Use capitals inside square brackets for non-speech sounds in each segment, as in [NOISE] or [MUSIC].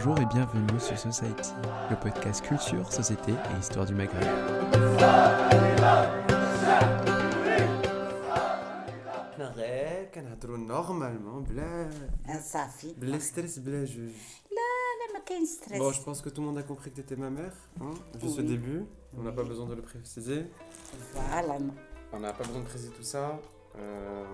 Bonjour et bienvenue sur Society, le podcast culture, société et histoire du Maghreb. كنهضروا normalement بلا صافي بلا stress بلا juge. لا ما كاين ستريس Bon, je pense que tout le monde a compris que tu étais ma mère, hein, juste au Oui. début. On n'a pas besoin de le préciser. Voilà. On n'a pas besoin de préciser tout ça. Euh,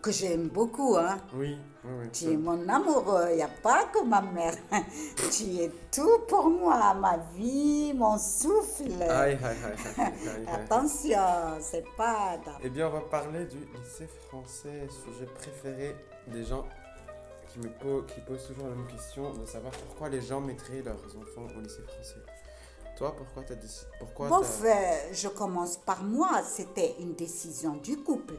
Que j'aime beaucoup, hein. Oui, oui, oui. Tu es mon amoureux, il n'y a pas que ma mère. [LAUGHS] tu es tout pour moi, ma vie, mon souffle. Aïe, aïe, aïe, aïe, aïe, aïe. Attention, c'est pas... Eh bien, on va parler du lycée français, sujet préféré des gens qui me po- qui posent toujours la même question de savoir pourquoi les gens mettraient leurs enfants au lycée français. Toi, pourquoi t'as décidé Pourquoi Bon, je commence par moi. C'était une décision du couple.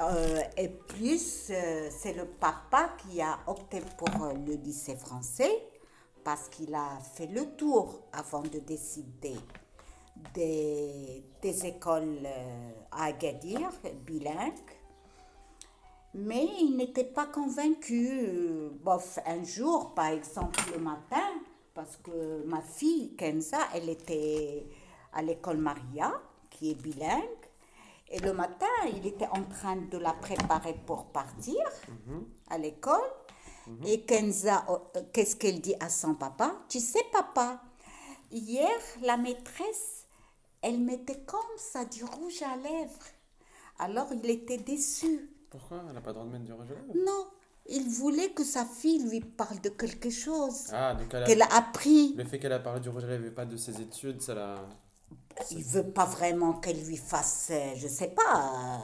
Euh, et plus, euh, c'est le papa qui a opté pour euh, le lycée français parce qu'il a fait le tour avant de décider des, écoles à Agadir, bilingues. Mais il n'était pas convaincu. Bof, un jour, par exemple, le matin, parce que ma fille, Kenza, elle était à l'école Maria, qui est bilingue. Et le matin, il était en train de la préparer pour partir à l'école. Et Kenza, oh, euh, qu'est-ce qu'elle dit à son papa? Tu sais, papa, hier, la maîtresse, elle mettait comme ça du rouge à lèvres. Alors, il était déçu. Pourquoi? Elle n'a pas le droit de mettre du rouge à lèvres? Non, il voulait que sa fille lui parle de quelque chose Ah, donc elle a- qu'elle a appris. le fait qu'elle a parlé du rouge à lèvres et pas de ses études, ça l'a. Il veut pas vraiment qu'elle lui fasse, euh, je sais pas,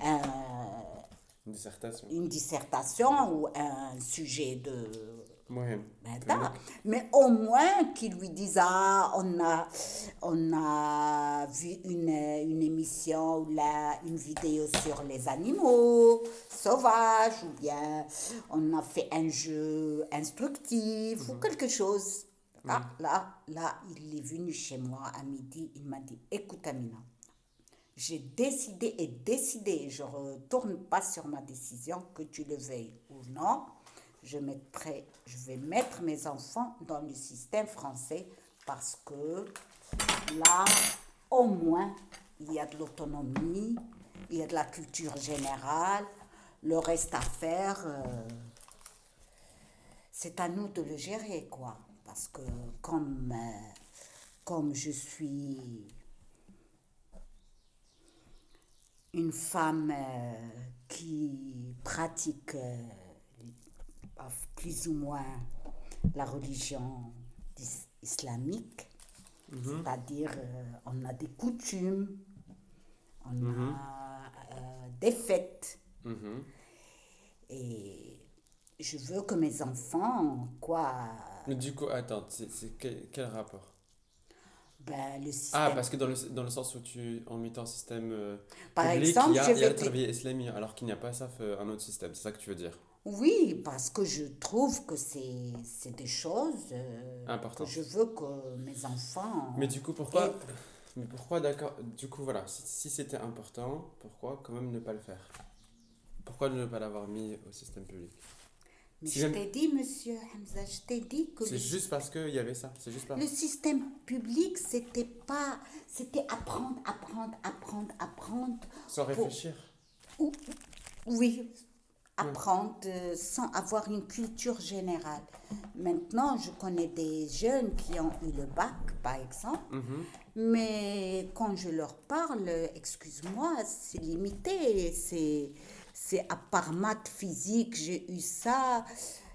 euh, un- Une dissertation. une dissertation ou un sujet de Ouais. Ben. Mais au moins qu'il lui dise Ah, on a, on a vu une, une émission ou là, une vidéo sur les animaux sauvages, ou bien on a fait un jeu instructif ou quelque chose. Ah, là, là, il est venu chez moi à midi, il m'a dit Écoute, Amina, j'ai décidé et décidé, je retourne pas sur ma décision, que tu le veuilles ou non. Je, mettrai, je vais mettre mes enfants dans le système français parce que là, au moins, il y a de l'autonomie, il y a de la culture générale, le reste à faire, euh, c'est à nous de le gérer, quoi. Parce que comme, euh, comme je suis une femme euh, qui pratique euh, plus ou moins la religion is- islamique, c'est-à-dire euh, on a des coutumes, on a euh, des fêtes, Mhm. et je veux que mes enfants, quoi, Mais du coup, attends, c'est quel, quel rapport? Ben, le système. Ah, parce que dans le, dans le sens où tu, en mettant un système euh, Par public, exemple, il y a, je il y a vais travail islamique, alors qu'il n'y a pas ça, fait un autre système. C'est ça que tu veux dire? Oui, parce que je trouve que c'est des choses euh, Important. que je veux que mes enfants. Mais du coup, pourquoi Mais pourquoi, d'accord Du coup, voilà, si, si c'était important, pourquoi quand même ne pas le faire? Pourquoi ne pas l'avoir mis au système public? Mais si je t'ai dit, monsieur Hamza, je t'ai dit que C'est juste parce qu'il y avait ça, c'est juste pas... le système public, c'était pas. C'était apprendre, apprendre, apprendre, apprendre. Sans réfléchir Ou- oui, apprendre euh, sans avoir une culture générale. Maintenant, je connais des jeunes qui ont eu le bac, par exemple, Mhm. mais quand je leur parle, excuse-moi, c'est limité. C'est, c'est à part maths, physique, j'ai eu ça.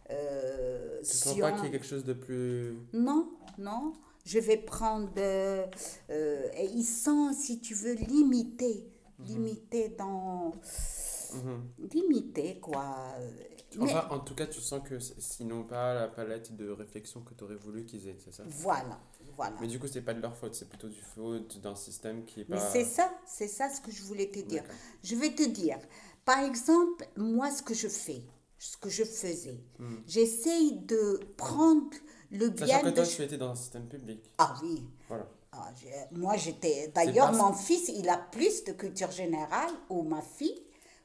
Euh, Tu ne sciences- pas qu'il y ait quelque chose de plus... non, non. Je vais prendre. euh, euh, et ils sont, si tu veux, limités. Limités dans. Mhm. Limités, quoi. Mais Enfin, en tout cas, tu sens que sinon pas la palette de réflexion que tu aurais voulu qu'ils aient, c'est ça? Voilà, voilà. Mais du coup, c'est pas de leur faute, c'est plutôt du faute d'un système qui est Mais pas... c'est ça, c'est ça ce que je voulais te dire. Je vais te dire, par exemple, moi, ce que je fais, ce que je faisais, j'essaye de prendre le bien Hmm. Sachant que de. toi, tu étais dans un système public. Ah oui. Voilà. Ah, moi, j'étais. D'ailleurs, mon fils, il a plus de culture générale, ou ma fille,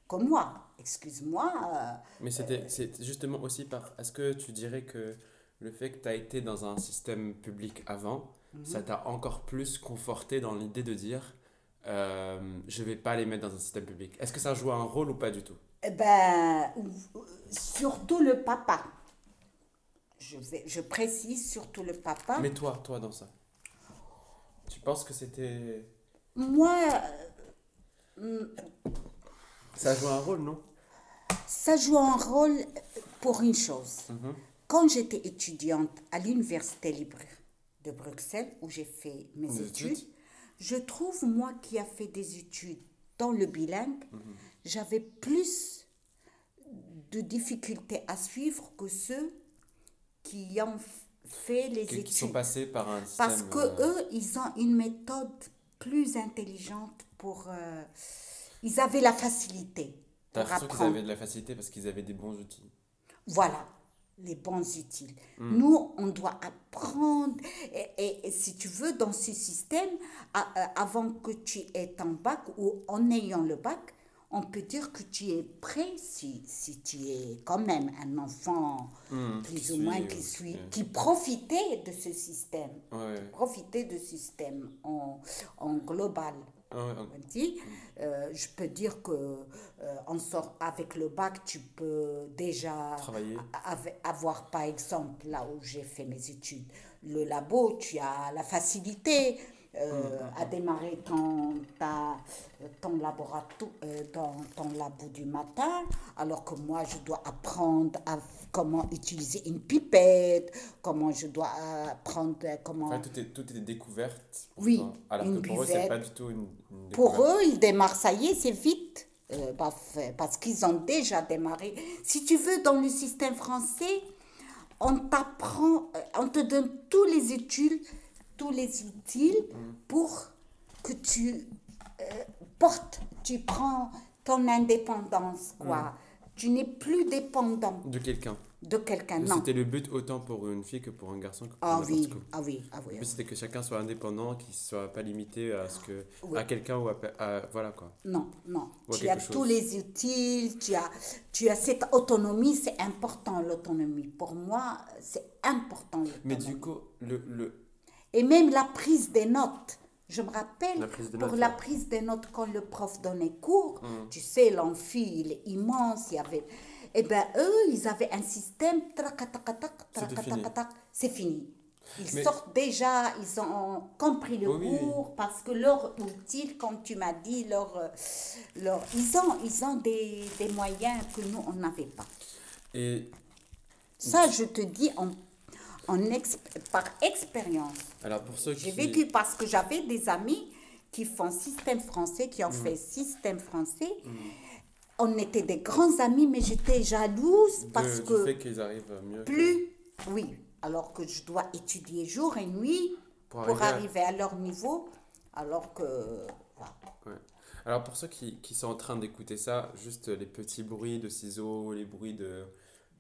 que moi. Excuse-moi. euh, Mais c'était c'est justement aussi par. Est-ce que tu dirais que le fait que tu as été dans un système public avant, Mhm. ça t'a encore plus conforté dans l'idée de dire euh, je vais pas les mettre dans un système public Est-ce que ça joue un rôle ou pas du tout? Eh ben, surtout le papa. Je, vais, je précise surtout le papa. Mais toi, toi dans ça Tu penses que c'était. Moi, Ça joue un rôle, non? Ça joue un rôle pour une chose. Mhm. Quand j'étais étudiante à l'Université libre de Bruxelles, où j'ai fait mes Des études, études? Je trouve, moi qui a fait des études dans le bilingue, Mhm. j'avais plus de difficultés à suivre que ceux qui ont fait les Qui, études. qui sont passés par un système. Parce que euh, eux, ils ont une méthode plus intelligente pour. euh, ils avaient la facilité T'as l'impression qu'ils avaient de la facilité parce qu'ils avaient des bons outils. Voilà, les bons utiles. Mm. Nous, on doit apprendre. Et, et- et si tu veux, dans ce système, à- euh, avant que tu aies ton bac ou en ayant le bac, on peut dire que tu es prêt si, si tu es quand même un enfant Mm, plus qui ou moins qui suit, qui profitait de ce système. Ouais. Profiter de ce système en, en global. On dit, euh, je peux dire que euh, en sort avec le bac, tu peux déjà avoir, par exemple, là où j'ai fait mes études, le labo, tu as la facilité euh, à démarrer ton, ta, ton laboratoire, euh, ton labo du matin, alors que moi, je dois apprendre à, comment utiliser une pipette, comment je dois apprendre comment... Enfin, tout est, tout est découverte. pour Oui, toi. Alors une que pour eux, c'est buvette. pas du tout une, une Pour eux, ils démarrent, ça y est, c'est vite. Euh, euh, parce qu'ils ont déjà démarré. Si tu veux, dans le système français, on t'apprend, euh, on te donne tous les études, tous les utiles pour que tu euh, portes, tu prends ton indépendance, quoi. Tu n'es plus dépendant De quelqu'un. de quelqu'un, non. C'était le but autant pour une fille que pour un garçon que pour Ah n'importe oui, ah oui, ah oui. C'était que chacun soit indépendant, qu'il soit pas limité à ce que Oui. à quelqu'un ou à, à- voilà quoi. Non, non. Ou tu as tous les utiles, tu as, tu as cette autonomie, c'est important l'autonomie. Pour moi, c'est important Mais du coup, le, le Et même la prise des notes. Je me rappelle, La prise des pour notes, la ouais. prise des notes, quand le prof donnait cours, Hum. tu sais, l'amphi, il est immense, il y avait... Eh bien, eux, ils avaient un système, c'est fini. Ils Mais- sortent déjà, ils ont compris le oui. cours, parce que leur outil, comme tu m'as dit, leur, leur, ils ont, ils ont des, des moyens que nous, on n'avait pas. et Ça, je te dis en, en par expérience. alors pour ceux qui J'ai vécu parce que j'avais des amis qui font système français, qui ont Mm. fait système français. On était des grands amis, mais j'étais jalouse de- parce du que fait qu'ils arrivent mieux. que- plus, oui, alors que je dois étudier jour et nuit Pour pour, arriver à- leur niveau, alors que voilà. Ouais. Alors pour ceux qui, qui sont en train d'écouter ça, juste les petits bruits de ciseaux, les bruits de,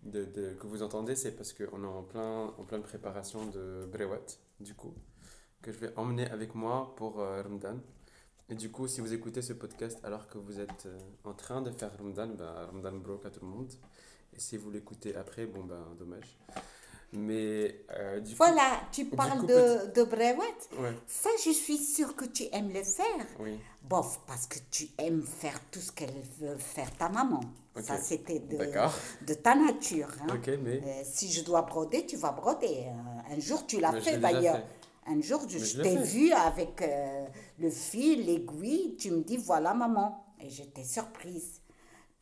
de, de- que vous entendez, c'est parce qu'on est en, plein, en pleine préparation de Brewat, du coup, que je vais emmener avec moi pour euh. Et du coup, si vous écoutez ce podcast alors que vous êtes euh, en train de faire Ramadan, ben, Ramadan Brok à tout le monde. Et si vous l'écoutez après, bon ben dommage. Mais euh, du coup... Voilà, tu parles coup, de, de. Ouais, Ça, je suis sûre que tu aimes le faire. oui. Bof, parce que tu aimes faire tout ce qu'elle veut faire ta maman. Ça, c'était de, de ta nature. hein. Mais... Euh, si je dois broder, tu vas broder. Euh, Un jour, tu l'as fait d'ailleurs. Un jour, je, t'ai vu avec euh, le fil, l'aiguille. Tu me dis, voilà, maman. Et j'étais surprise.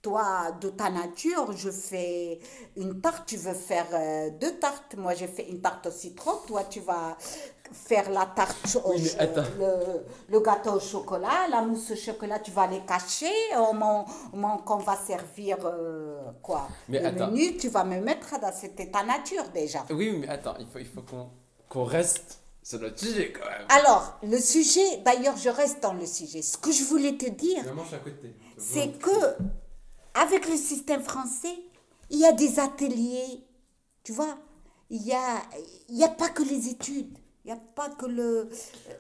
Toi, de ta nature, je fais une tarte, tu veux faire euh, deux tartes. Moi, j'ai fait une tarte au citron. Toi, tu vas faire la tarte au Oui, le, le gâteau au chocolat, la mousse au chocolat, tu vas les cacher. Au moment, au moment qu'on va servir euh, quoi Mais le attends. menu, tu vas me mettre dans c'était ta nature déjà. Oui, mais attends, il faut, il faut qu'on qu'on reste sur notre sujet quand même. Alors, le sujet, d'ailleurs, je reste dans le sujet. Ce que je voulais te dire, c'est que avec le système français, il y a des ateliers, tu vois. Il y a, il y a pas que les études, il y a pas que le.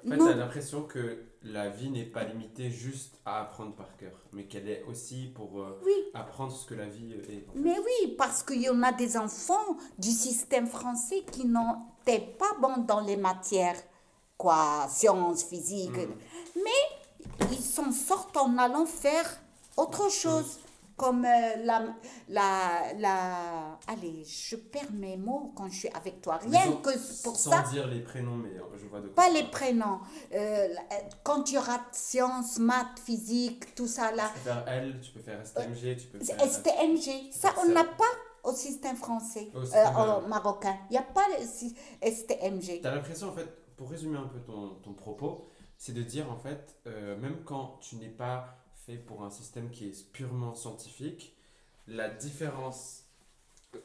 En fait, t'as l'impression que la vie n'est pas limitée juste à apprendre par cœur, mais qu'elle est aussi pour euh, Oui. apprendre ce que la vie est. en fait. Mais oui, parce qu'il y en a des enfants du système français qui n'étaient pas bons dans les matières, quoi, sciences, physique. Mais ils s'en sortent en allant faire autre chose. Comme euh, la, la, la... Allez, je perds mes mots quand je suis avec toi. Rien Sans- que pour sans ça. dire les prénoms, mais euh, je vois de quoi Pas tu les prénoms. Euh, euh, quand tu rates sciences, maths, physique, tout ça là. Tu peux faire L, tu peux faire STMG, tu peux faire. STMG. Ça, on n'a pas au système français, Au système, euh, marocain. Il n'y a pas le STMG. T'as l'impression, en fait, pour résumer un peu ton, ton propos, c'est de dire, en fait, euh, même quand tu n'es pas fait pour un système qui est purement scientifique, la différence,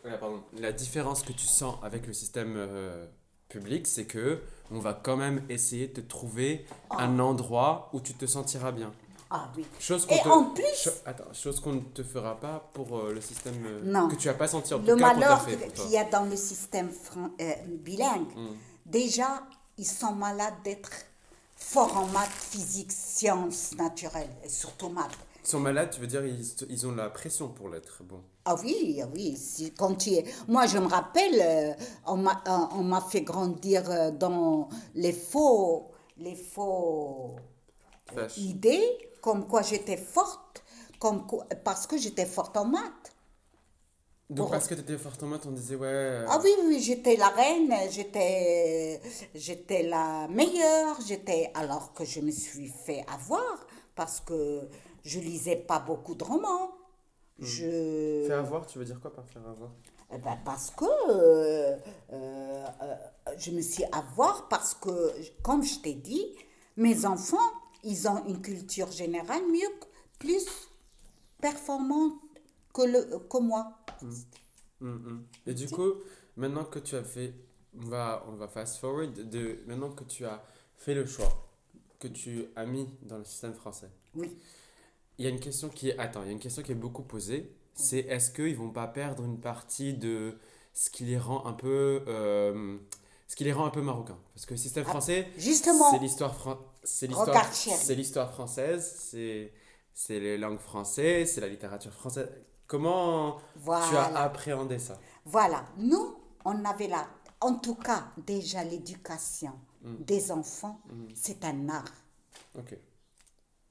euh, pardon, la différence que tu sens avec le système euh, public, c'est que on va quand même essayer de te trouver un endroit où tu te sentiras bien. Ah oui. Chose qu'on Et te- en plus, cho- attends, chose qu'on ne te fera pas pour euh, le système Non. que tu as pas senti en le cas malheur qu'il y a dans le système bilingue, Mm. déjà, ils sont malades d'être forts en maths, physique, sciences naturelles, et surtout maths. Ils sont malades, tu veux dire, ils, ils ont la pression pour l'être bon. Ah oui, ah oui. si- quand tu es... Moi, je me rappelle, euh, on m'a euh, on m'a fait grandir euh, dans les faux, les faux idées, comme quoi j'étais forte, comme quoi- parce que j'étais forte en maths. Donc parce que tu étais forte en maths, on disait ouais. euh, Ah oui, oui, j'étais la reine, j'étais, j'étais la meilleure, j'étais, alors que je me suis fait avoir parce que je lisais pas beaucoup de romans. Je... Faire avoir, tu veux dire quoi par faire avoir? Eh ben, parce que euh, euh, je me suis avoir parce que, comme je t'ai dit, mes enfants, ils ont une culture générale mieux, plus performante que, le, que moi. Hum. Et du coup, maintenant que tu as fait, on va, on va fast forward, de, maintenant que tu as fait le choix, que tu as mis dans le système français, Oui. il y a une question qui est, attends, il y a une question qui est beaucoup posée, c'est est-ce qu'ils vont pas perdre une partie de ce qui les rend un peu, euh, ce qui les rend un peu marocains? Parce que le système français, justement. c'est l'histoire, fran- c'est l'histoire française, c'est, c'est les langues françaises, c'est la littérature française. Comment tu as appréhendé ça? Voilà, nous, on avait là, en tout cas, déjà l'éducation Mm. des enfants, c'est un art. Ok.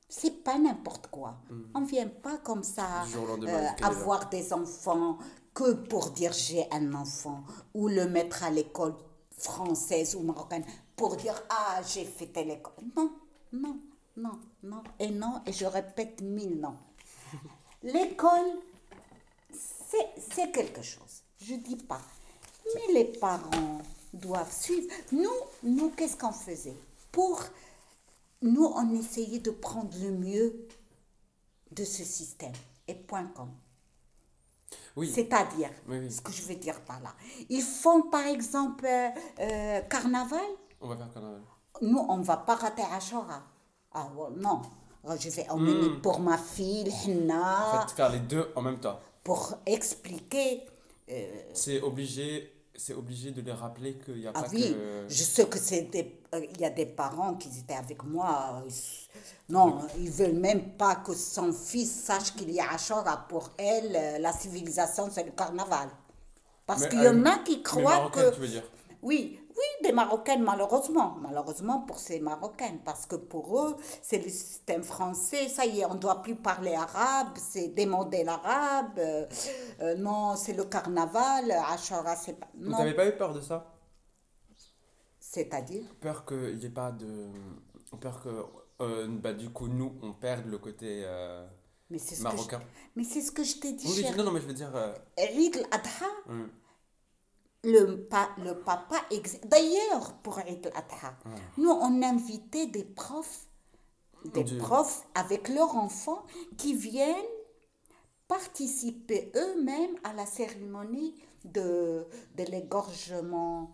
C'est pas n'importe quoi. On vient pas comme ça Mm. Euh, avoir des enfants que pour dire j'ai un enfant ou le mettre à l'école française ou marocaine pour dire ah j'ai fait telle école. Non, non, non, non et non et je répète mille non. [LAUGHS] L'école, c'est c'est quelque chose. Je dis pas. Mais les parents doivent suivre. Nous, nous qu'est-ce qu'on faisait? Pour nous, on essayait de prendre le mieux de ce système. Et point com. Oui. C'est-à-dire, Oui, oui. ce que je veux dire par là. Ils font par exemple euh, euh, carnaval? On va faire carnaval. Nous, on ne va pas rater Ashura. Ah non. Je vais emmener Hmm. pour ma fille, le En fait, faire les deux en même temps. Pour expliquer. C'est obligé, c'est obligé de les rappeler qu'il n'y a Ah pas oui, que. je sais que c'est des, euh, il y a des parents qui étaient avec moi. euh, ils- non, ils veulent même pas que son fils sache qu'il y a Ashura. Pour elle, euh, la civilisation, c'est le carnaval. Parce qu'il y en euh, a qui croient que... tu veux dire Oui, oui, des Marocaines, malheureusement. Malheureusement pour ces Marocaines, parce que pour eux, c'est le système français. Ça y est, on ne doit plus parler arabe, c'est démodé l'arabe. euh, euh, non, c'est le carnaval, Ashura, c'est pas... Vous Non, n'avez pas eu peur de ça? C'est-à-dire? Peur qu'il n'y ait pas de. Peur que. euh, bah, du coup, nous, on perde le côté euh, Mais c'est ce, que je... marocain. Mais c'est ce que je t'ai dit, Oui, oui, cher. non, non, mais je veux dire. Eid al-Adha, le, pa- le papa... ex- D'ailleurs, pour Eid al-Adha, nous, on invitait des profs, des Du- profs avec leurs enfants qui viennent participer eux-mêmes à la cérémonie de, de l'égorgement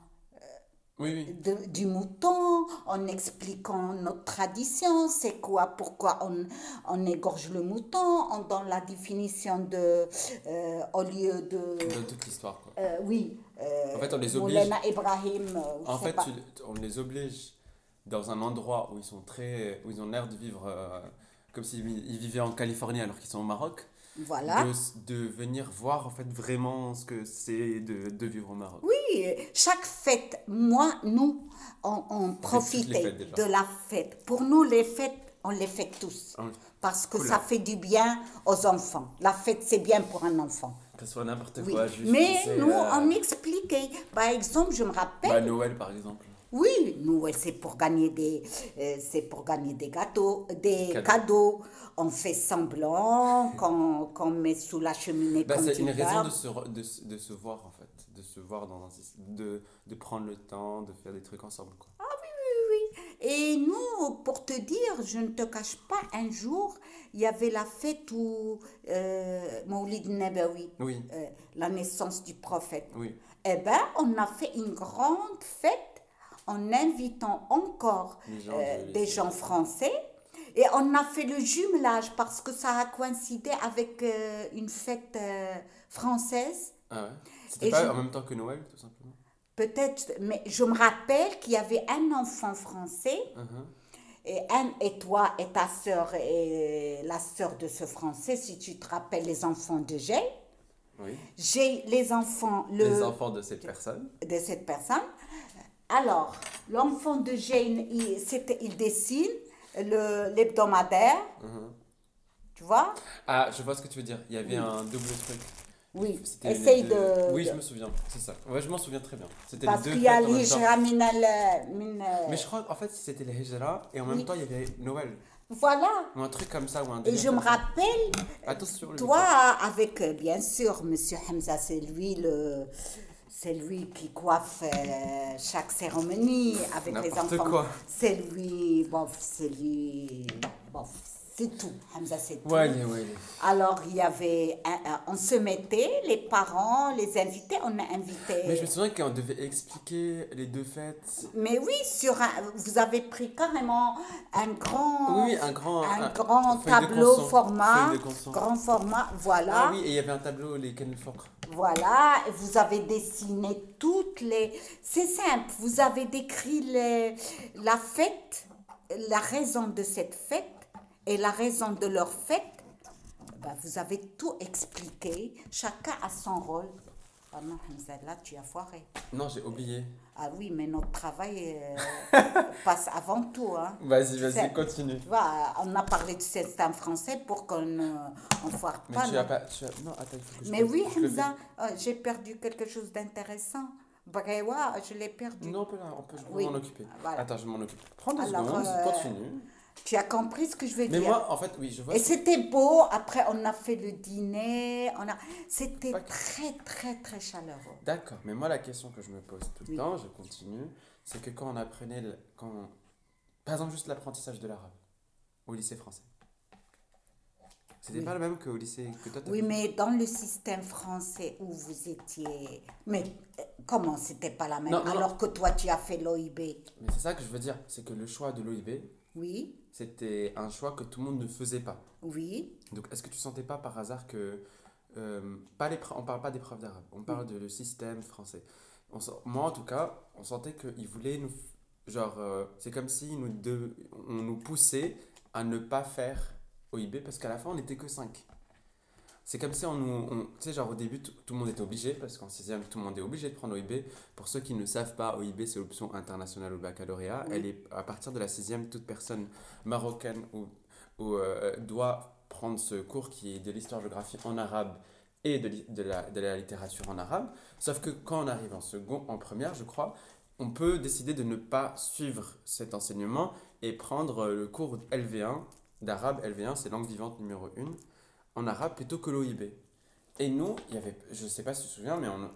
Oui, oui. de- du mouton, en expliquant notre tradition, c'est quoi, pourquoi on, on égorge le mouton, en- dans la définition de, euh, au lieu de, De toute l'histoire, euh, oui, euh, En fait, on les oblige- Ibrahim, euh, En fait, tu- on les oblige dans un endroit où ils sont très, où ils ont l'air de vivre euh, comme s'ils vi- ils vivaient en Californie alors qu'ils sont au Maroc, Voilà. de, venir voir en fait vraiment ce que c'est de, de vivre au Maroc. Oui, chaque fête, moi, nous, on, on profitait de la fête. Pour nous, les fêtes, on les fait tous. Ah. Parce que Cool. ça fait du bien aux enfants. La fête, c'est bien pour un enfant. Que ce soit n'importe Oui. quoi, juste. Mais nous, euh, on expliquait. Par exemple, je me rappelle. bah, Noël par exemple. Oui, nous, ouais, c'est pour gagner des, euh, c'est pour gagner des gâteaux, des Cadeaux. cadeaux. On fait semblant [LAUGHS] qu'on qu'on met sous la cheminée Bah, c'est une raison de se, de, de se voir en fait, de se voir dans un, de, de prendre le temps, de faire des trucs ensemble. Quoi. Et nous, pour te dire, je ne te cache pas, un jour, il y avait la fête où euh, Maulid Nabawi, Oui, euh, la naissance du prophète. oui. Eh bien, on a fait une grande fête en invitant encore gens euh, de- des gens français. Et on a fait le jumelage parce que ça a coïncidé avec euh, une fête française. Ah ouais? C'était pas je- en même temps que Noël, tout simplement? Peut-être, mais je me rappelle qu'il y avait un enfant français Mhm. et, un, et toi et ta sœur et la sœur de ce français, si tu te rappelles les enfants de Jay. Oui. J'ai les enfants, le, Les enfants de cette personne. de cette personne. Alors, l'enfant de Jane, il, il dessine le- l'hebdomadaire, Mhm. tu vois? Ah, je vois ce que tu veux dire. Il y avait un double truc. Oui, essaye de... Oui, je me souviens, c'est ça. Ouais, je m'en souviens très bien. C'était parce qu'il y a en l'Hijra min, euh, Mais je crois qu'en fait, c'était les Hijra et en même Oui. temps, il y avait Noël. Voilà. Ou un truc comme ça. Ou un Et je me rappelle, Attention, le toi, avec, euh, bien sûr, Monsieur Hamza, c'est lui le... C'est lui qui coiffe euh, chaque cérémonie avec les enfants. C'est lui, bon, c'est lui, bon, c'est tout. Hamza, c'est tout. Ouais, ouais, Alors, il y avait, on se mettait, les parents, les invités, on a invité. Mais je me souviens qu'on devait expliquer les deux fêtes. Mais oui, sur un, vous avez pris carrément un grand, Oui, un grand- un grand tableau consent, format, grand format, voilà, Ah oui, et il y avait un tableau, les Focre. voilà. Et vous avez dessiné toutes les. C'est simple. Vous avez décrit les- la fête, la raison de cette fête et la raison de leur fête. Ben, vous avez tout expliqué. Chacun a son rôle. Ah non, Hamza, là, tu as foiré. Non, j'ai oublié. Ah oui, mais notre travail euh, [LAUGHS] passe avant tout. Hein. Vas-y, vas-y, continue. Tu vois, on a parlé du système français pour qu'on ne on foire Mais pas. tu non. as pas. Tu as... Non, attends, je Mais oui, Hamza, euh, j'ai perdu quelque chose d'intéressant. Brewa, je l'ai perdu. Non, on peut, là, on peut je peux Oui, m'en occuper. voilà. Attends, je m'en occupe. Prends deux Alors, secondes, euh, continue. Tu as compris ce que je veux Mais dire? moi, en fait, oui, je vois. Et c'était beau. Après, on a fait le dîner. On a... C'était très, très, très chaleureux. D'accord, mais moi, la question que je me pose tout le Oui. temps, je continue, c'est que quand on apprenait. le- Quand... Par exemple, juste l'apprentissage de l'arabe au lycée français. C'était Oui. pas le même qu'au lycée que toi Oui, mais dans le système français où vous étiez... Mais euh, comment c'était pas la même? Non, non, non. Alors que toi, tu as fait l'OIB. Mais c'est ça que je veux dire, c'est que le choix de l'OIB, Oui, c'était un choix que tout le monde ne faisait pas. oui. Donc, est-ce que tu sentais pas par hasard que. euh, pas les, on parle pas des profs d'arabe, on parle de le système français. On moi, en tout cas, on sentait qu'ils voulaient nous. Genre, euh, c'est comme si nous de, on nous poussait à ne pas faire OIB parce qu'à la fin, on n'était que 5. C'est comme si on nous. on- tu sais, genre au début, tout, tout le monde était obligé, parce qu'en 6 tout le monde est obligé de prendre OIB. Pour ceux qui ne savent pas, OIB, c'est l'option internationale au baccalauréat. Oui. Elle est à partir de la 6 toute personne marocaine ou, ou, euh, doit prendre ce cours qui est de l'histoire-géographie en arabe et de, de, la, de la littérature en arabe. Sauf que quand on arrive en second, en première, je crois, on peut décider de ne pas suivre cet enseignement et prendre le cours LV1 d'arabe. LV1, c'est langue vivante numéro 1 en arabe plutôt que l'OIB. Et nous, il y avait, je sais pas si tu te souviens, mais on,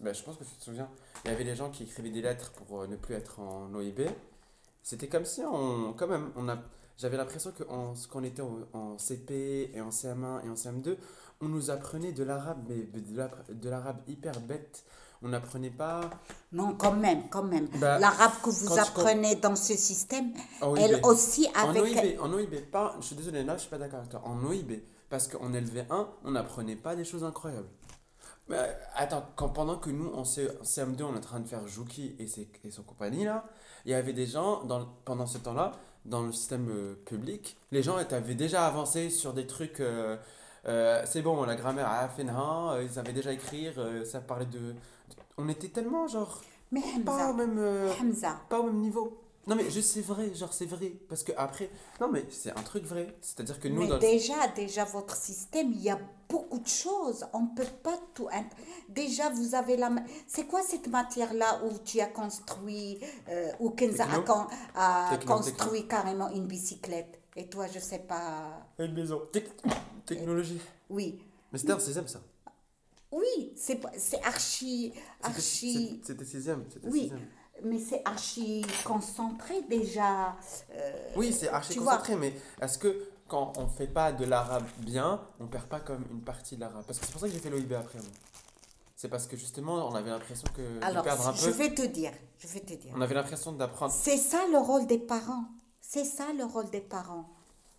ben, je pense que tu te souviens, il y avait les gens qui écrivaient des lettres pour euh, ne plus être en OIB. C'était comme si on, quand même, on a, j'avais l'impression que en- quand on était en, en CP et en CM1 et en CM2, on nous apprenait de l'arabe, mais de la- de l'arabe hyper bête. On n'apprenait pas Non, quand même, quand même. Bah, L'arabe que vous tu apprenez dans ce système, en elle aussi En avec... OIB, en OIB, pas, je suis désolé, là je suis pas d'accord avec toi. En OIB, parce qu'en LV1, on n'apprenait pas des choses incroyables. Mais, attends, quand, pendant que nous, en C- en CM2, on est en train de faire Jouki et, ses, et son compagnie, là, il y avait des gens, dans, pendant ce temps-là, dans le système euh, public, les gens avaient déjà avancé sur des trucs. euh, euh, c'est bon, la grammaire a fait un, euh, ils avaient déjà écrire, ça parlait de, de- On était tellement, genre, Mais pas au même, Hamza, pas au même niveau. Non, mais juste, c'est vrai, genre, c'est vrai. Parce que après. Non, mais c'est un truc vrai. C'est-à-dire que nous, mais dans le- déjà, déjà, votre système, il y a beaucoup de choses. On ne peut pas tout. Déjà, vous avez la. C'est quoi cette matière-là où tu as construit, euh, où Kenza a, con- a Techno, construit carrément une bicyclette? Et toi, je sais pas. Une maison. Tec- Technologie. Oui. Mais c'était en 16 ça. Oui, c'est pas- c'est archi. C'était- archi C'était 6ème. C'était Oui. 6ème. Mais c'est archi concentré déjà. euh, Oui, c'est archi concentré, mais est-ce que quand on fait pas de l'arabe bien, on perd pas comme une partie de l'arabe? Parce que c'est pour ça que j'ai fait l'OIB après. moi. C'est parce que justement, on avait l'impression que de Alors, perdre un je peu. vais te dire, je vais te dire. On avait l'impression d'apprendre. C'est ça le rôle des parents. C'est ça le rôle des parents.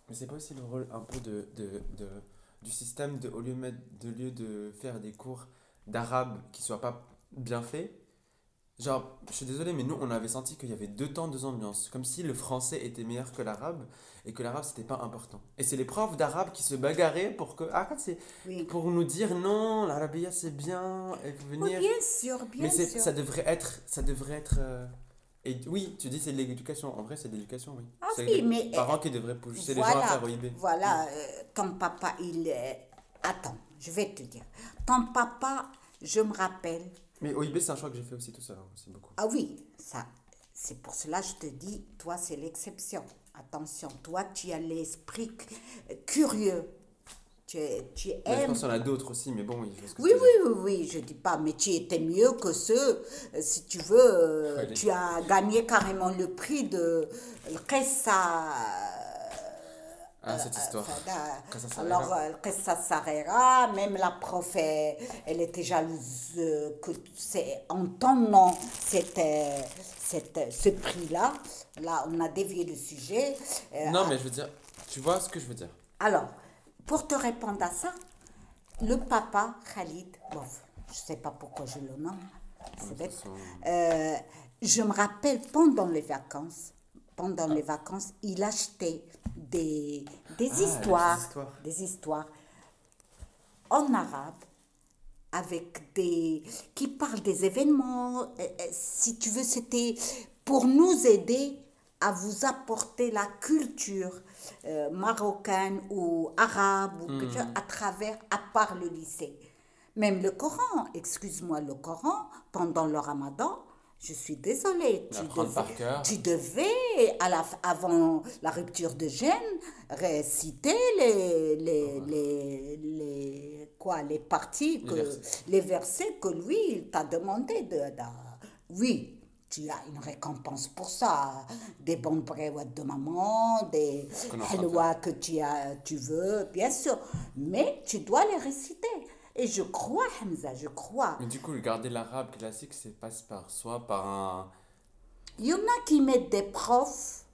Mais c'est pas aussi le rôle un peu de, de, de- du système de, au lieu de, de lieu de faire des cours d'arabe qui soient pas bien faits. Genre, je suis désolé, mais nous, on avait senti qu'il y avait deux temps, deux ambiances. Comme si le français était meilleur que l'arabe et que l'arabe, c'était pas important. Et c'est les profs d'arabe qui se bagarraient pour que. Ah, c'est Oui. pour nous dire non, l'arabia c'est bien, Oui, venir. bien sûr, bien mais sûr. ça devrait être. Ça devrait être euh, Et oui, tu dis c'est de l'éducation. En vrai, c'est de l'éducation, oui. Ah oui, les mais, parents qui devraient pousser les gens à voilà, faire OIB. Voilà, euh, ton papa, il... euh, attends, je vais te dire. Ton papa, je me rappelle... Mais OIB, c'est un choix que j'ai fait aussi tout seul, hein, c'est beaucoup. Ah oui, ça, c'est pour cela que je te dis, toi, c'est l'exception. Attention, toi, tu as l'esprit cu- curieux. Tu, tu Mais je aimes pense qu'il y en a d'autres aussi, mais bon, oui, je Oui, oui, oui, oui, je dis pas, mais tu étais mieux que ceux, euh, si tu veux, euh, Ouais, tu as gagné carrément le prix de Qessa. Ah, cette histoire. Fada. Qessa Sarera. Alors, euh, Qessa Sarera, même la prof, elle, était jalouse euh, que c'est en ton nom, c'était ce prix-là. Là, on a dévié le sujet. Euh, Non, mais je veux dire, tu vois ce que je veux dire. alors, pour te répondre à ça, le papa Khalid, bon, je sais pas pourquoi je le nomme, c'est bête. façon- Euh, je me rappelle pendant les vacances, pendant les vacances, il achetait des, des Ah, histoires, histoires. des histoires en arabe avec des qui parlent des événements. Si tu veux, c'était pour nous aider à vous apporter la culture euh, marocaine ou arabe ou chose à travers, à part le lycée. Même le Coran, excuse-moi, le Coran, pendant le ramadan, je suis désolée, tu devais, tu devais, à la, avant la rupture de gêne, réciter les, les, les, les- quoi, les parties, que, versets. les versets que lui, il t'a demandé de, de- Oui, tu as une récompense pour ça. Des bonnes bréouettes de maman, des halwa que tu, as, tu veux, bien sûr. Mais tu dois les réciter. Et je crois, Hamza, je crois. Mais du coup, garder l'arabe classique, c'est passe par soit par un. Il y en a qui mettent des profs,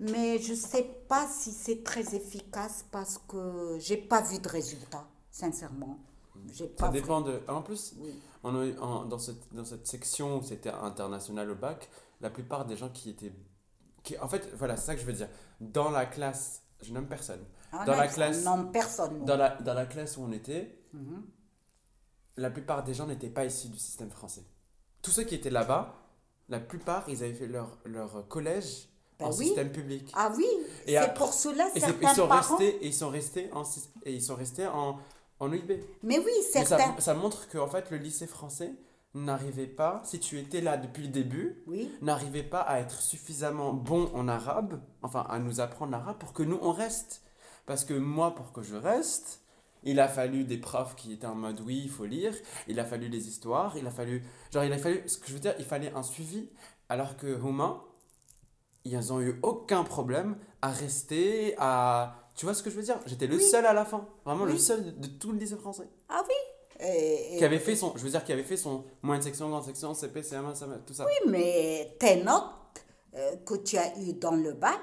mais je ne sais pas si c'est très efficace parce que j'ai pas vu de résultat, sincèrement. J'ai Ça pas dépend de. En plus, Oui. on a en- dans, cette, dans cette section où c'était international au bac, la plupart des gens qui étaient. Qui, en fait, voilà, c'est ça que je veux dire. Dans la classe, je nomme personne. Ah dans non, la classe. nomme personne. Dans la, dans la classe où on était, Mhm. La plupart des gens n'étaient pas issus du système français. Tous ceux qui étaient là-bas, la plupart, ils avaient fait leur, leur collège Ben en oui. système public. Ah oui, c'est pour cela Et certains ils sont parents. restés, et ils sont restés en, et ils sont restés en, en UIB. Mais oui, Mais ça, certains. ça montre que en fait, le lycée français n'arrivait pas, si tu étais là depuis le début, Oui, n'arrivait pas à être suffisamment bon en arabe, enfin à nous apprendre l'arabe pour que nous on reste. Parce que moi, pour que je reste, il a fallu des profs qui étaient en mode oui, il faut lire, il a fallu des histoires, il a fallu. Genre, il a fallu. Ce que je veux dire, il fallait un suivi, alors que Huma, ils ont eu aucun problème à rester, à. Tu vois ce que je veux dire? J'étais le Oui. seul à la fin, vraiment le seul de tout le lycée français. ah oui. Et- et- Qui avait fait son. Je veux dire, qui avait fait son moyenne section, grande section, CP, CM1, CM2, tout ça. Oui, mais tes notes euh, que tu as eues dans le bac,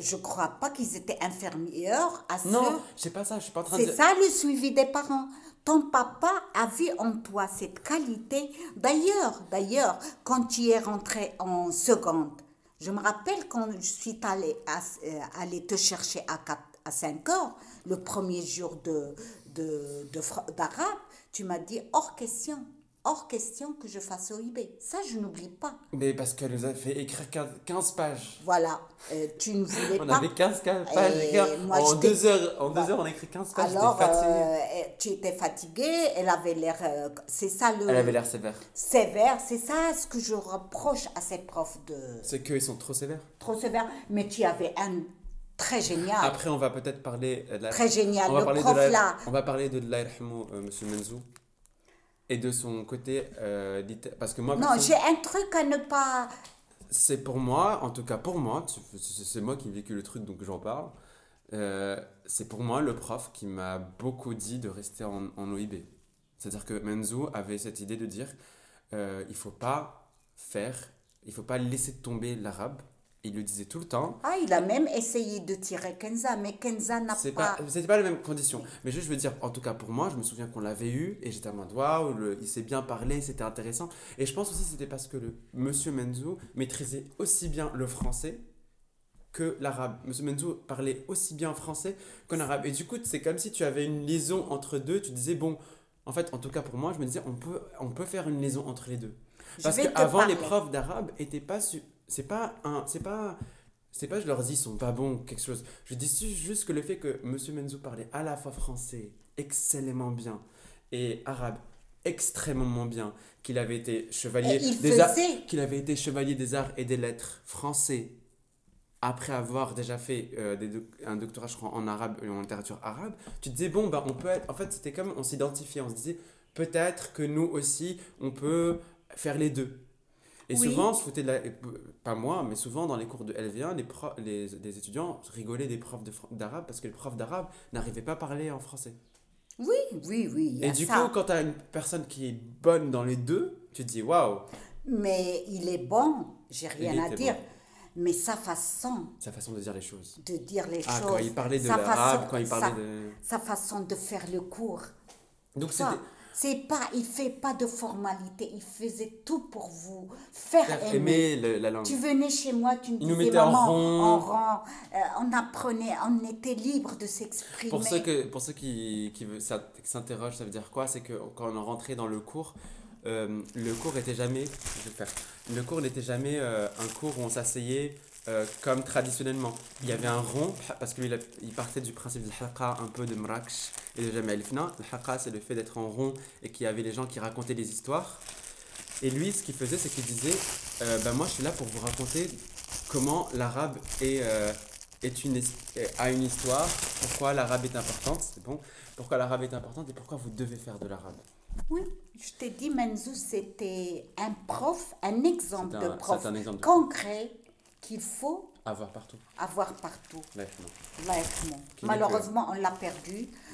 Je crois pas qu'ils étaient inférieurs à ceux. Non, c'est pas ça, je suis pas en train de C'est ça le suivi des parents. Ton papa a vu en toi cette qualité. D'ailleurs, d'ailleurs, quand tu es rentré en seconde, je me rappelle quand je suis allée, à- euh, allée te chercher à, 4 à 5 heures, le premier jour de, de, d'arabe, tu m'as dit hors question, hors question que je fasse OIB. Ça, je n'oublie pas. Mais parce qu'elle nous a fait écrire 15 15 pages. Voilà, euh, tu ne voulais On pas. avait 15 pages, moi, en deux heures, en deux heures, on a écrit 15 pages. Alors, euh, tu étais fatiguée, elle avait l'air. euh, c'est ça le. Elle avait l'air sévère. sévère, c'est ça ce que je reproche à ces profs de. C'est qu'ils sont trop sévères. Trop sévère, mais tu avais un très génial. Après, on va peut-être parler de la... Très génial, On va le parler prof de la... là. On va parler de Allah yarhamou, euh, Monsieur Menzou et de son côté euh, parce que moi non, j'ai un truc à ne pas. c'est pour moi en tout cas pour moi c'est moi qui ai vécu le truc donc j'en parle Euh, c'est pour moi le prof qui m'a beaucoup dit de rester en, en OIB c'est à dire que Menzou avait cette idée de dire euh, il faut pas faire il faut pas laisser tomber l'arabe il le disait tout le temps Ah, il a même essayé de tirer Kenza, mais Kenza n'a pas. pas, c'était pas les mêmes conditions. Mais juste, je veux dire, en tout cas pour moi, je me souviens qu'on l'avait eu et j'étais en mode waouh, il s'est bien parlé, c'était intéressant. Et je pense aussi que c'était parce que le monsieur Menzou maîtrisait aussi bien le français que l'arabe. Monsieur Menzou parlait aussi bien français qu'en arabe. Et du coup, c'est comme si tu avais une liaison entre deux. Tu disais, bon, en fait, en tout cas pour moi, je me disais, on peut, on peut faire une liaison entre les deux. Je Parce qu'avant, les profs d'arabe étaient pas. su- C'est pas un. C'est pas. C'est pas je leur dis ils sont pas bons ou quelque chose. Je dis juste que le fait que Monsieur Menzou parlait à la fois français excellemment bien et arabe extrêmement bien, qu'il avait été chevalier des arts, qu'il avait été chevalier des arts et des lettres français après avoir déjà fait euh, des doc- un doctorat je crois, en arabe et en littérature arabe, tu te disais bon bah on peut être en fait c'était comme on s'identifiait, on se disait peut-être que nous aussi on peut faire les deux. Et Oui. souvent, on se foutait de la... Pas moi, mais souvent dans les cours de LV1, les, pro- les, les étudiants rigolaient des profs de d'arabe parce que les profs d'arabe n'arrivaient pas à parler en français. Oui, oui, oui. Et a du ça. coup, quand tu as une personne qui est bonne dans les deux, tu te dis waouh, Mais il est bon, j'ai rien à dire. bon. Mais sa façon sa façon de dire les choses. de dire les Ah, choses. quand il parlait de l'arabe, quand il sa- parlait de. Sa façon de faire le cours. Donc c'était. C'est pas, il fait pas de formalité, il faisait tout pour vous faire, Faire aimer. aimer le- la langue. Tu venais chez moi, tu me Il nous mettait en rond. en rang, euh, on apprenait, on était libre de s'exprimer. Pour ceux, que, pour ceux qui, qui s'interrogent, ça veut dire quoi? C'est que quand on rentrait dans le cours, euh, le cours était jamais. Je vais faire. Le cours n'était jamais euh, un cours où on s'asseyait euh, comme traditionnellement. Il y avait un rond, parce qu'il il partait du principe de l'haqa, un peu de mraksh et de Jamal Fna. Le haqa, c'est le fait d'être en rond et qu'il y avait les gens qui racontaient des histoires. Et lui, ce qu'il faisait, c'est qu'il disait euh, bah, Moi, je suis là pour vous raconter comment l'arabe est, euh, est une, a une histoire, pourquoi l'arabe est importante, c'est bon, pourquoi l'arabe est importante et pourquoi vous devez faire de l'arabe. Oui, je t'ai dit, Menzou, c'était un prof, un exemple un- de prof un exemple de- concret qu'il faut Avoir partout. avoir partout. Qui Malheureusement, on l'a perdu.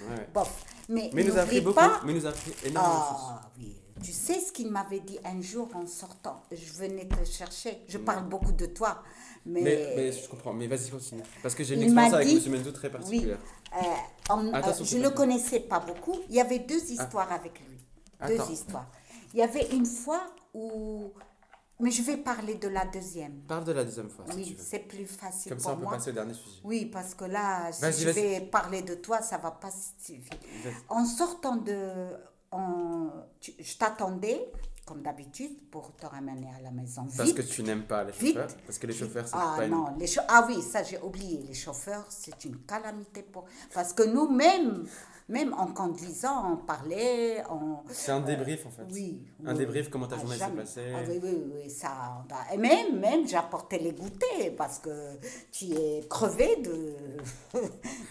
Ouais, ouais. Bof. Mais, Mais nous a n'oublie beaucoup, pas. mais nous a appris énormément. Ah oui. Tu sais ce qu'il m'avait dit un jour en sortant Je venais te chercher. Je parle beaucoup de toi. Mais, Mais, mais je comprends, mais vas-y, continue. Parce que j'ai une Il expérience avec dit- M. Mendo très oui, particulière. euh, en- euh, je ne pas le connaissais pas beaucoup. Il y avait deux histoires avec lui. Deux Attends. histoires. Il y avait une fois où... Mais je vais parler de la deuxième. Parle de la deuxième fois, si Oui, c'est plus facile Comme pour ça, on peut moi. passer au dernier sujet. Oui, parce que là, si je vais parler de toi, ça va pas suffire. En sortant de... en- tu- je t'attendais, comme d'habitude, pour te ramener à la maison Parce vite. que tu n'aimes pas les Vite. chauffeurs. Parce que les chauffeurs, c'est Ah pas une... non, les chau- ah oui, ça j'ai oublié. Les chauffeurs, c'est une calamité pour... Parce que nous-mêmes, même en conduisant, on parlait, on... C'est un débrief en fait. Oui. Un oui. débrief, comment ta Ah, journée s'est passée. Ah oui, oui, oui, ça... a- Et même, même j'apportais les goûters parce que tu es crevé de... [LAUGHS]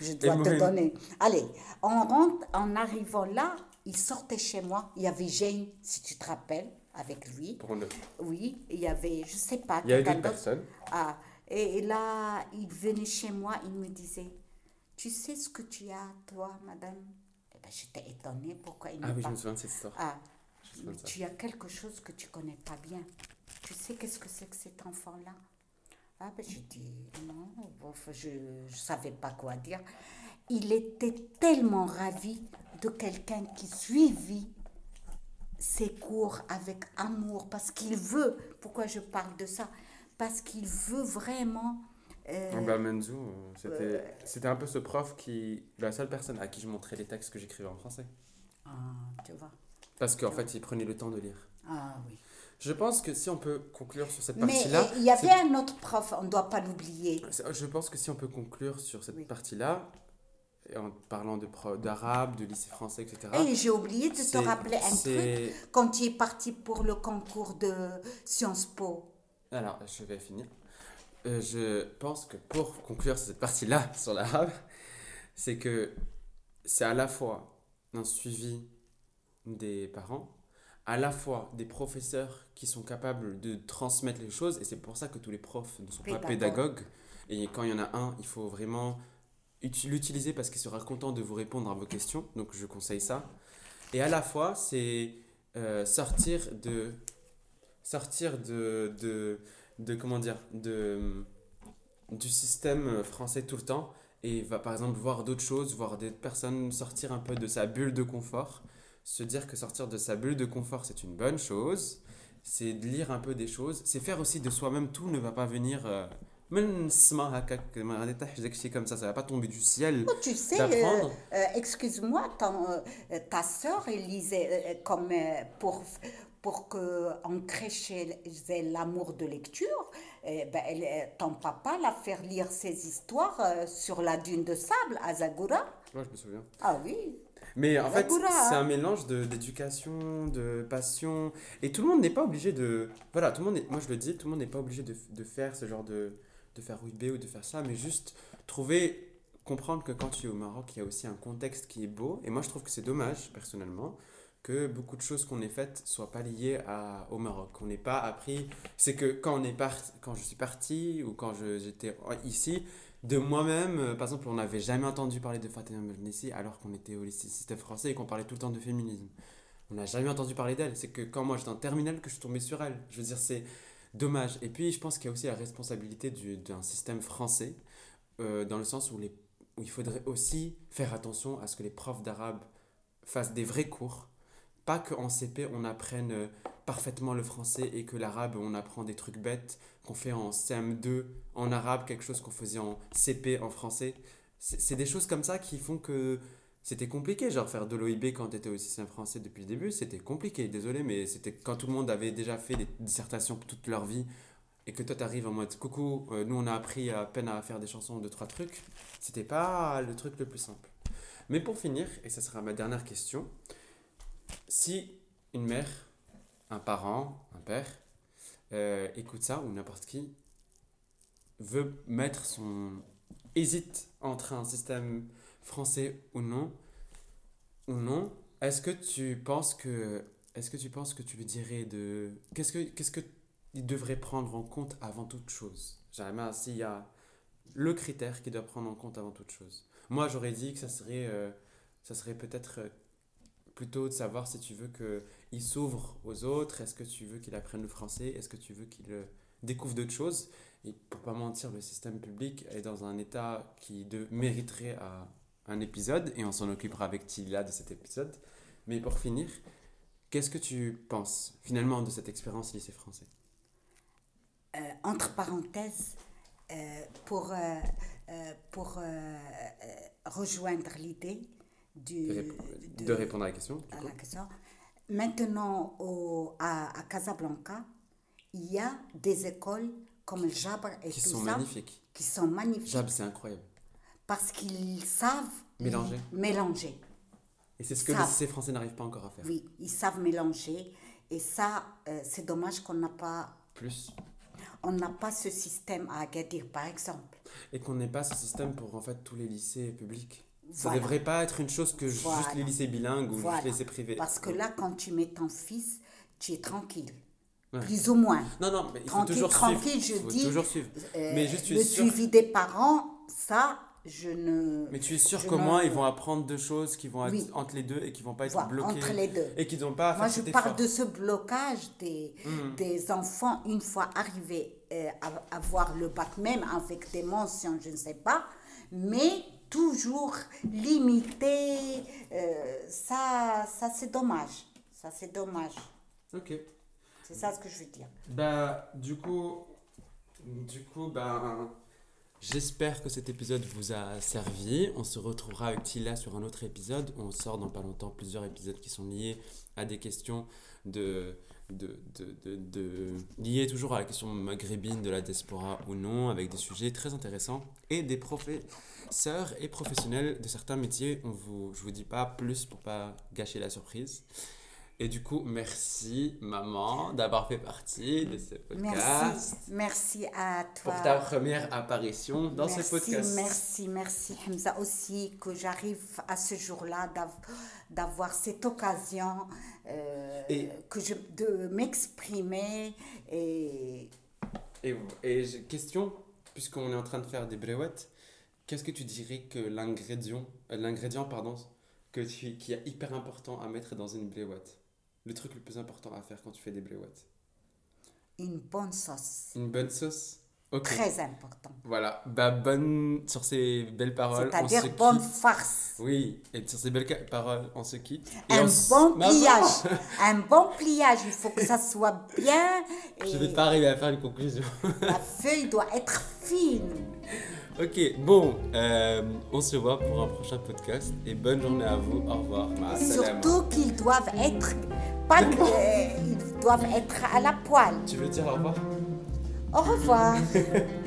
Je dois te donner. Allez, on rentre, en arrivant là, il sortait chez moi. Il y avait Jane, si tu te rappelles, avec lui. Pour le- Oui, il y avait, je sais pas, Il y avait d'autres d'autre. personnes. Ah, et, et là, il venait chez moi, il me disait, tu sais ce que tu as, toi, madame? Eh ben, J'étais étonnée, pourquoi il Ah oui, je parle. me souviens de cette histoire. Ah, Je tu as quelque chose que tu connais pas bien. Tu sais qu'est-ce que c'est que cet enfant-là? Ah ben j'ai dit non, bof, je ne savais pas quoi dire. Il était tellement ravi de quelqu'un qui suivit ses cours avec amour parce qu'il veut. Pourquoi je parle de ça? Parce qu'il veut vraiment. Euh, bah, Menzu, euh, c'était un peu ce prof qui. La seule personne à qui je montrais les textes que j'écrivais en français. ah, tu vois. Parce qu'en fait, il prenait le temps de lire. Ah oui. Je pense que si on peut conclure sur cette partie-là. euh, il y avait un autre prof, on ne doit pas l'oublier. c'est- Je pense que si on peut conclure sur cette Oui. partie-là, en parlant de d'arabe, de lycée français, etc. Et j'ai oublié de te rappeler un truc quand tu es parti pour le concours de Sciences Po. Alors, je vais finir. Euh, je pense que pour conclure cette partie-là, [LAUGHS] sur l'arabe, c'est que c'est à la fois un suivi des parents, à la fois des professeurs qui sont capables de transmettre les choses, et c'est pour ça que tous les profs ne sont pas Pédagogues. Et quand il y en a un, il faut vraiment uti- l'utiliser parce qu'il sera content de vous répondre à vos questions. Donc je conseille ça. Et à la fois, c'est euh, sortir de sortir de, de, de comment dire, de, du système français tout le temps et va par exemple voir d'autres choses, voir des personnes sortir un peu de sa bulle de confort, se dire que sortir de sa bulle de confort c'est une bonne chose, c'est de lire un peu des choses, c'est faire aussi de soi-même. Tout ne va pas venir euh, même comme ça, ça va pas tomber du ciel. Oh, tu sais, euh, euh, excuse-moi, euh, ta soeur, elle lisait comme pour, pour qu'on crée chez elle l'amour de lecture. eh ben, elle, ton papa l'a fait lire ses histoires euh, sur la dune de sable à Zagora. Ouais, je me souviens. Ah oui. Mais en fait, c'est hein. un mélange de- d'éducation, de, passion. Et tout le monde n'est pas obligé de. Voilà, tout le monde est- moi je le dis, tout le monde n'est pas obligé de, de faire ce genre de. de faire B ou de faire ça, mais juste trouver. comprendre que quand tu es au Maroc, il y a aussi un contexte qui est beau. Et moi je trouve que c'est dommage, personnellement, que beaucoup de choses qu'on ait faites soient pas liées à, au Maroc. On n'ait pas appris. C'est que quand, on est par, quand je suis parti ou quand j'étais ici, de moi-même, euh, par exemple, on n'avait jamais entendu parler de Fatima Mernissi alors qu'on était au lycée système français et qu'on parlait tout le temps de féminisme. On n'a jamais entendu parler d'elle. C'est que quand moi j'étais en terminale que je suis tombé sur elle. Je veux dire, c'est dommage. Et puis, je pense qu'il y a aussi la responsabilité du- d'un système français, euh, dans le sens où, les, où il faudrait aussi faire attention à ce que les profs d'arabe fassent des vrais cours. Pas qu'en CP, on apprenne euh, parfaitement le français et que l'arabe, on apprend des trucs bêtes qu'on fait en CM2 en arabe, quelque chose qu'on faisait en CP en français. C'est des choses comme ça qui font que c'était compliqué. Genre faire de l'OIB quand tu étais au système français depuis le début, c'était compliqué. Désolé, mais c'était quand tout le monde avait déjà fait des dissertations toute leur vie et que toi t'arrives en mode coucou, euh, nous on a appris à peine à faire des chansons, deux, trois trucs. C'était pas le truc le plus simple. Mais pour finir, et ça sera ma dernière question, si une mère, un parent, un père, euh, écoute ça, ou n'importe qui, veut mettre son. hésite entre un système français ou non, ou non, est-ce que tu penses que. Est-ce que tu penses que tu lui dirais de. Qu'est-ce que qu'est-ce que il devrait prendre en compte avant toute chose? Jamais s'il y a le critère qu'il doit prendre en compte avant toute chose. Moi, j'aurais dit que ça serait, euh, ça serait peut-être euh, plutôt de savoir si tu veux qu'il s'ouvre aux autres, est-ce que tu veux qu'il apprenne le français, est-ce que tu veux qu'il euh, découvre d'autres choses. Et pour pas mentir, le système public est dans un état qui mériterait un épisode, et on s'en occupera avec Tila de cet épisode. Mais pour finir, qu'est-ce que tu penses finalement de cette expérience lycée français? Euh, entre parenthèses, euh, pour, pour rejoindre l'idée du, de, rép- de- de répondre à la question du à coup. la question. Maintenant, au, à, à Casablanca, il y a des écoles comme Jabr et Qui tout sont ça magnifiques. qui sont magnifiques Jab, c'est incroyable. parce qu'ils savent Mélanger. mélanger. Et c'est ce que le Ça. lycée français n'arrive pas encore à faire. Oui, ils savent mélanger. Et ça, euh, c'est dommage qu'on n'a pas, Plus. on n'a pas ce système à Agadir, par exemple. Et qu'on n'ait pas ce système pour en fait tous les lycées publics. Ça Voilà. devrait pas être une chose que juste les lycées bilingues ou Voilà. juste les lycées privés. Parce que là, quand tu mets ton fils, tu es tranquille. Ouais. Plus ou moins. Non, non, mais il faut Tranquille, toujours tranquille, suivre. je faut dis, toujours suivre. Euh, mais juste, tu le sûr. suivi des parents, ça, je ne. Mais tu es sûr qu'au moins ne- ils vont apprendre deux choses qui vont être Oui. entre les deux et qui vont pas être Voilà, bloqués. entre les deux. Et qui n'ont pas à Moi, je parle effort. de ce blocage des, Mhm. des enfants une fois arrivés euh, a- avoir le bac même avec des mentions, je ne sais pas, mais toujours limité, euh, ça, ça c'est dommage. Ça c'est dommage. Ok. C'est ça ce que je veux dire. Bah, du coup, du coup, ben, j'espère que cet épisode vous a servi. On se retrouvera avec Tila sur un autre épisode. On sort dans pas longtemps plusieurs épisodes qui sont liés à des questions de, de, de, de, de- liées toujours à la question maghrébine de la diaspora ou non, avec des sujets très intéressants et des professeurs et professionnels de certains métiers. On vous, je vous dis pas plus pour pas gâcher la surprise. Et du coup, merci maman d'avoir fait partie de ce podcast. Merci, merci à toi. Pour ta première apparition dans merci, ce podcast. Merci, merci Hamza aussi que j'arrive à ce jour-là d'av- d'avoir cette occasion euh, Et- que je, de m'exprimer et Et, et question, puisqu'on est en train de faire des bréouettes, qu'est-ce que tu dirais que l'ingrédient, euh, l'ingrédient pardon, que tu, qui est hyper important à mettre dans une bréouette Le truc le plus important à faire quand tu fais des bréouettes une bonne sauce. Une bonne sauce? Très important. Voilà, bah bonne sur ces belles paroles. C'est-à-dire bonne quitte. farce. Oui, et sur ces belles paroles, on se quitte. Et Un bon pliage. [LAUGHS] Un bon pliage. Il faut que ça soit bien. Je Et vais pas arriver à faire une conclusion. [LAUGHS] la feuille doit être fine. Ok, bon, euh, on se voit pour un prochain podcast et bonne journée à vous. Au revoir. Ma. Surtout qu'ils doivent être. Pas [LAUGHS] que- ils doivent être à la poêle. Tu veux dire au revoir? Au revoir. [LAUGHS]